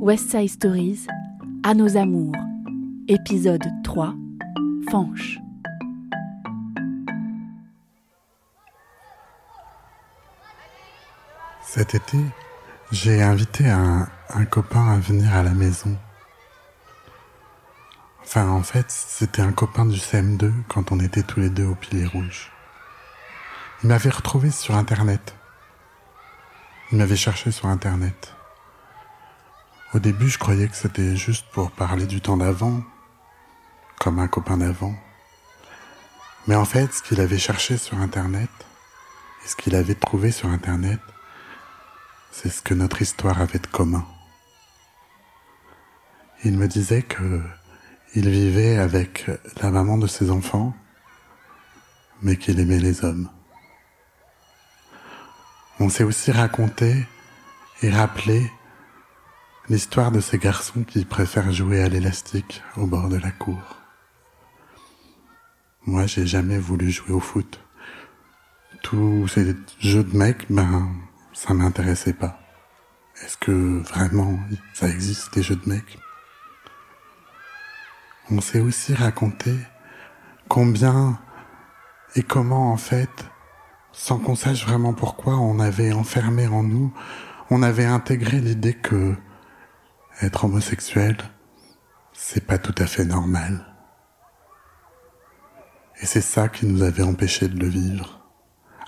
West Side Stories, À nos amours, épisode 3, Fanche. Cet été, j'ai invité un, un copain à venir à la maison. Enfin, en fait, c'était un copain du CM2 quand on était tous les deux au Pilier Rouge. Il m'avait retrouvé sur Internet. Il m'avait cherché sur Internet. Au début, je croyais que c'était juste pour parler du temps d'avant, comme un copain d'avant. Mais en fait, ce qu'il avait cherché sur Internet, et ce qu'il avait trouvé sur Internet, c'est ce que notre histoire avait de commun. Il me disait que il vivait avec la maman de ses enfants, mais qu'il aimait les hommes. On s'est aussi raconté et rappelé l'histoire de ces garçons qui préfèrent jouer à l'élastique au bord de la cour. Moi, j'ai jamais voulu jouer au foot. Tous ces jeux de mecs, ben, ça m'intéressait pas. Est-ce que vraiment ça existe des jeux de mecs? On s'est aussi raconté combien et comment en fait, sans qu'on sache vraiment pourquoi, on avait enfermé en nous, on avait intégré l'idée que être homosexuel, c'est pas tout à fait normal. Et c'est ça qui nous avait empêché de le vivre.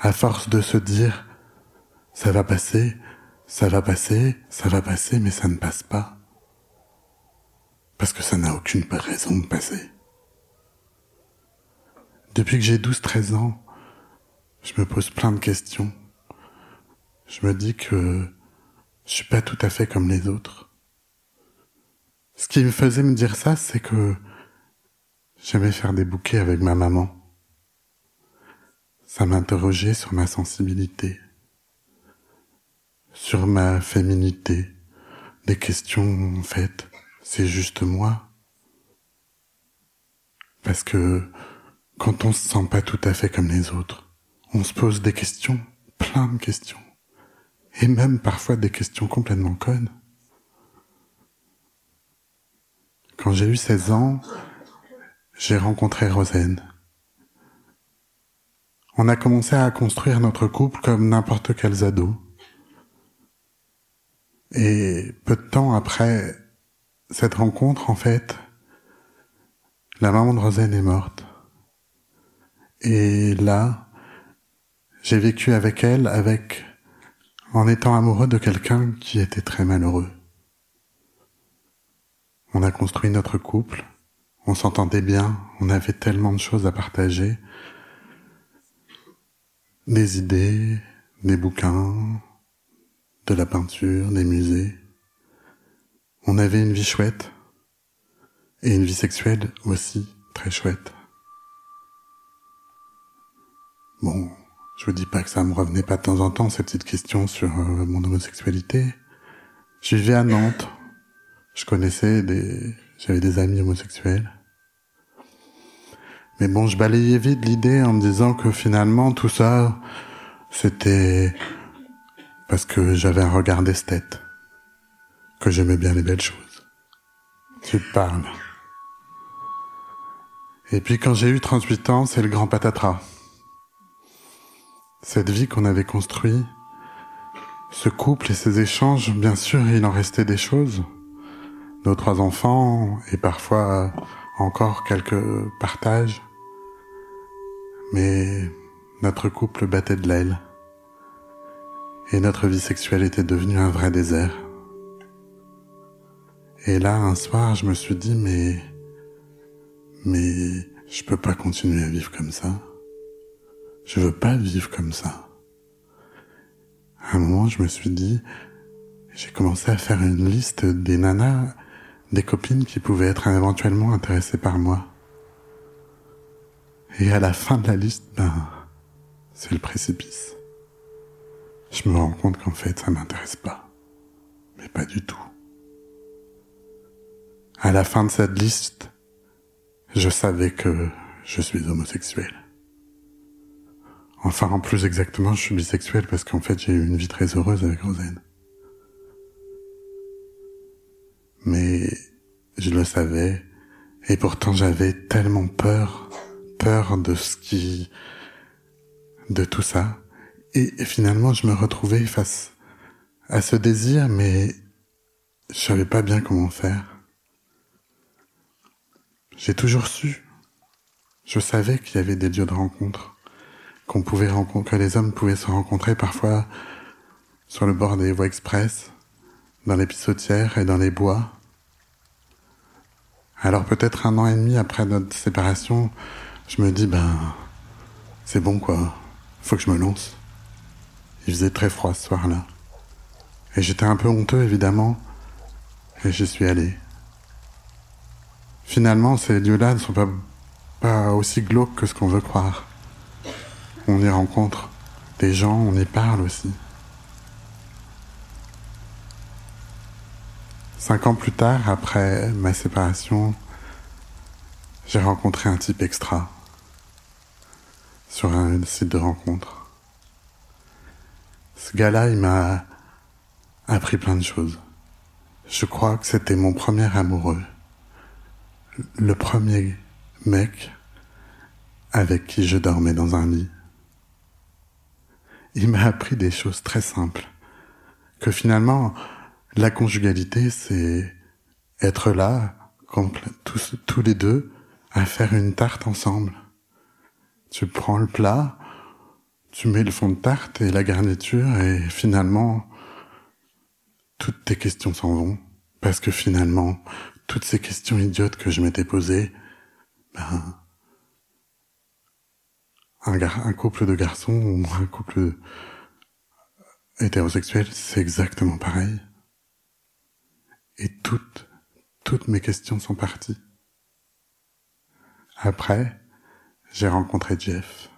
À force de se dire, ça va passer, ça va passer, ça va passer, mais ça ne passe pas. Parce que ça n'a aucune raison de passer. Depuis que j'ai 12-13 ans, je me pose plein de questions. Je me dis que je suis pas tout à fait comme les autres. Ce qui me faisait me dire ça, c'est que j'aimais faire des bouquets avec ma maman. Ça m'interrogeait sur ma sensibilité, sur ma féminité, des questions en fait, c'est juste moi. Parce que quand on se sent pas tout à fait comme les autres, on se pose des questions, plein de questions, et même parfois des questions complètement connes. Quand j'ai eu 16 ans, j'ai rencontré Rosen. On a commencé à construire notre couple comme n'importe quel ado. Et peu de temps après cette rencontre, en fait, la maman de Rosen est morte. Et là, j'ai vécu avec elle, avec, en étant amoureux de quelqu'un qui était très malheureux. On a construit notre couple, on s'entendait bien, on avait tellement de choses à partager. Des idées, des bouquins, de la peinture, des musées. On avait une vie chouette et une vie sexuelle aussi très chouette. Bon, je vous dis pas que ça me revenait pas de temps en temps, cette petite question sur euh, mon homosexualité. Je vivais à Nantes, je connaissais des, j'avais des amis homosexuels. Mais bon, je balayais vite l'idée en me disant que finalement tout ça, c'était parce que j'avais un regard d'esthète, que j'aimais bien les belles choses. Tu parles. Et puis quand j'ai eu 38 ans, c'est le grand patatras. Cette vie qu'on avait construite, ce couple et ces échanges, bien sûr, il en restait des choses nos trois enfants et parfois encore quelques partages. Mais notre couple battait de l'aile et notre vie sexuelle était devenue un vrai désert. Et là, un soir, je me suis dit, mais, mais je peux pas continuer à vivre comme ça. Je veux pas vivre comme ça. À un moment, je me suis dit, j'ai commencé à faire une liste des nanas des copines qui pouvaient être éventuellement intéressées par moi. Et à la fin de la liste, ben, c'est le précipice. Je me rends compte qu'en fait, ça m'intéresse pas. Mais pas du tout. À la fin de cette liste, je savais que je suis homosexuel. Enfin, en plus exactement, je suis bisexuel parce qu'en fait, j'ai eu une vie très heureuse avec Rosen. Mais je le savais, et pourtant j'avais tellement peur, peur de ce qui, de tout ça. Et finalement, je me retrouvais face à ce désir, mais je savais pas bien comment faire. J'ai toujours su. Je savais qu'il y avait des lieux de rencontre, qu'on pouvait rencontrer, que les hommes pouvaient se rencontrer parfois sur le bord des voies express, dans les pissotières et dans les bois. Alors peut-être un an et demi après notre séparation, je me dis ben c'est bon quoi, faut que je me lance. Il faisait très froid ce soir-là. Et j'étais un peu honteux évidemment, et j'y suis allé. Finalement, ces lieux-là ne sont pas, pas aussi glauques que ce qu'on veut croire. On y rencontre des gens, on y parle aussi. Cinq ans plus tard, après ma séparation, j'ai rencontré un type extra sur un site de rencontre. Ce gars-là, il m'a appris plein de choses. Je crois que c'était mon premier amoureux. Le premier mec avec qui je dormais dans un lit. Il m'a appris des choses très simples. Que finalement, la conjugalité, c'est être là, tous, tous les deux, à faire une tarte ensemble. Tu prends le plat, tu mets le fond de tarte et la garniture et finalement, toutes tes questions s'en vont. Parce que finalement, toutes ces questions idiotes que je m'étais posées, ben, un, un couple de garçons ou un couple hétérosexuel, c'est exactement pareil. Et toutes, toutes mes questions sont parties. Après, j'ai rencontré Jeff.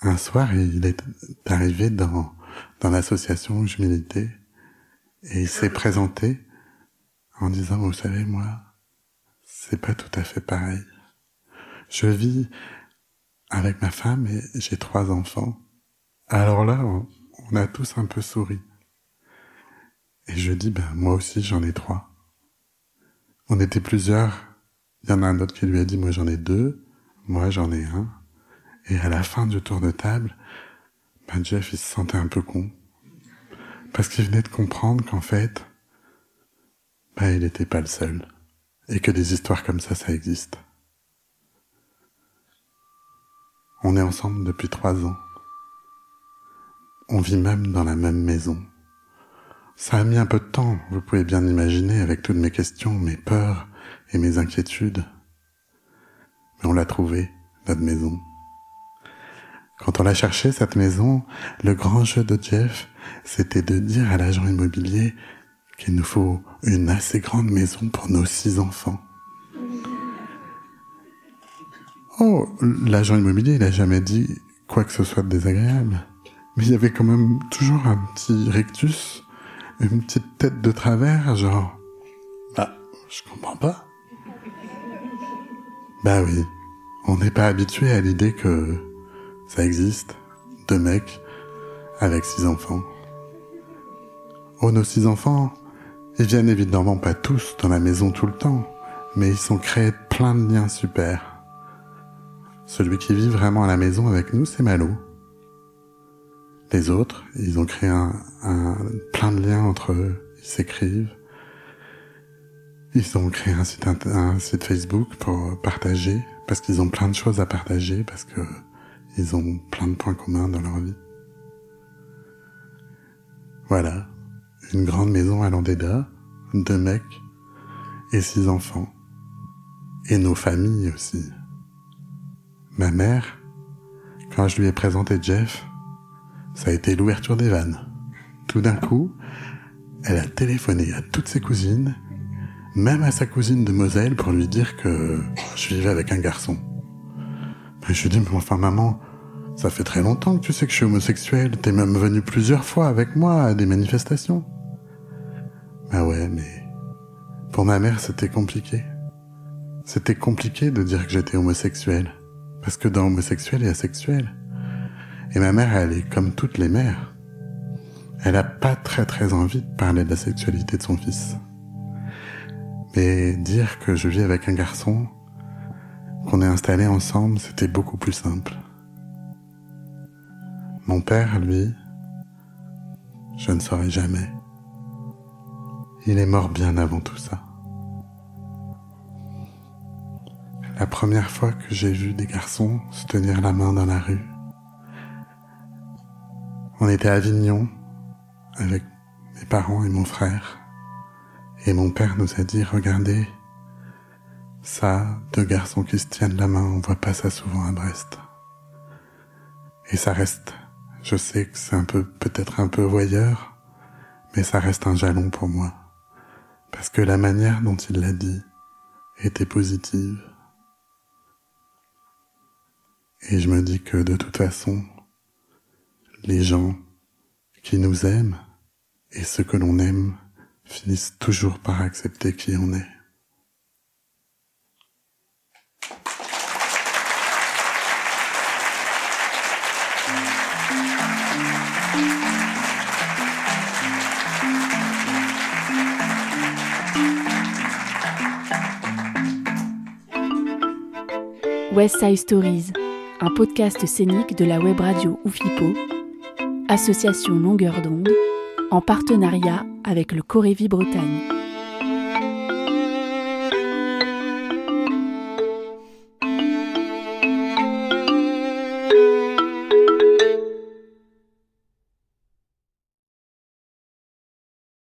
Un soir, il est arrivé dans, dans l'association où je militais et il s'est présenté en disant, vous savez, moi, c'est pas tout à fait pareil. Je vis avec ma femme et j'ai trois enfants. Alors là, on, a tous un peu souri. Et je dis, ben, moi aussi, j'en ai trois. On était plusieurs. Il y en a un autre qui lui a dit, moi, j'en ai deux. Moi, j'en ai un. Et à la fin du tour de table, ben, Jeff, il se sentait un peu con. Parce qu'il venait de comprendre qu'en fait, bah, il n'était pas le seul. Et que des histoires comme ça, ça existe. On est ensemble depuis trois ans. On vit même dans la même maison. Ça a mis un peu de temps, vous pouvez bien imaginer, avec toutes mes questions, mes peurs et mes inquiétudes. Mais on l'a trouvé, notre maison. Quand on l'a cherché, cette maison, le grand jeu de Jeff, c'était de dire à l'agent immobilier qu'il nous faut une assez grande maison pour nos six enfants. Oh, l'agent immobilier, il a jamais dit quoi que ce soit de désagréable. Mais il y avait quand même toujours un petit rectus, une petite tête de travers, genre, bah, je comprends pas. Bah oui, on n'est pas habitué à l'idée que ça existe, deux mecs avec six enfants. Oh, nos six enfants, ils viennent évidemment pas tous dans la maison tout le temps, mais ils sont créés plein de liens super. Celui qui vit vraiment à la maison avec nous, c'est Malo. Les autres, ils ont créé un, plein de liens entre eux, ils s'écrivent. Ils ont créé un site, un site Facebook pour partager, parce qu'ils ont plein de choses à partager, parce que ils ont plein de points communs dans leur vie. Voilà, une grande maison à Landéda, deux mecs et six enfants. Et nos familles aussi. Ma mère, quand je lui ai présenté Jeff, ça a été l'ouverture des vannes. Tout d'un coup, elle a téléphoné à toutes ses cousines, même à sa cousine de Moselle pour lui dire que je vivais avec un garçon. je lui dis, mais enfin maman, ça fait très longtemps que tu sais que je suis homosexuel, t'es même venu plusieurs fois avec moi à des manifestations. Ah ouais, mais pour ma mère, c'était compliqué. C'était compliqué de dire que j'étais homosexuel. Parce que dans homosexuel, il y a sexuel. Et ma mère, elle est comme toutes les mères. Elle a pas très très envie de parler de la sexualité de son fils. Mais dire que je vis avec un garçon, qu'on est installé ensemble, c'était beaucoup plus simple. Mon père, lui, je ne saurais jamais. Il est mort bien avant tout ça. La première fois que j'ai vu des garçons se tenir la main dans la rue, on était à Avignon avec mes parents et mon frère. Et mon père nous a dit, regardez, ça, deux garçons qui se tiennent la main, on voit pas ça souvent à Brest. Et ça reste, je sais que c'est un peu, peut-être un peu voyeur, mais ça reste un jalon pour moi. Parce que la manière dont il l'a dit était positive. Et je me dis que de toute façon, les gens qui nous aiment et ceux que l'on aime finissent toujours par accepter qui on est. West Side Stories, un podcast scénique de la web radio Oufipo, association Longueur d'onde, en partenariat avec le Corévi Bretagne.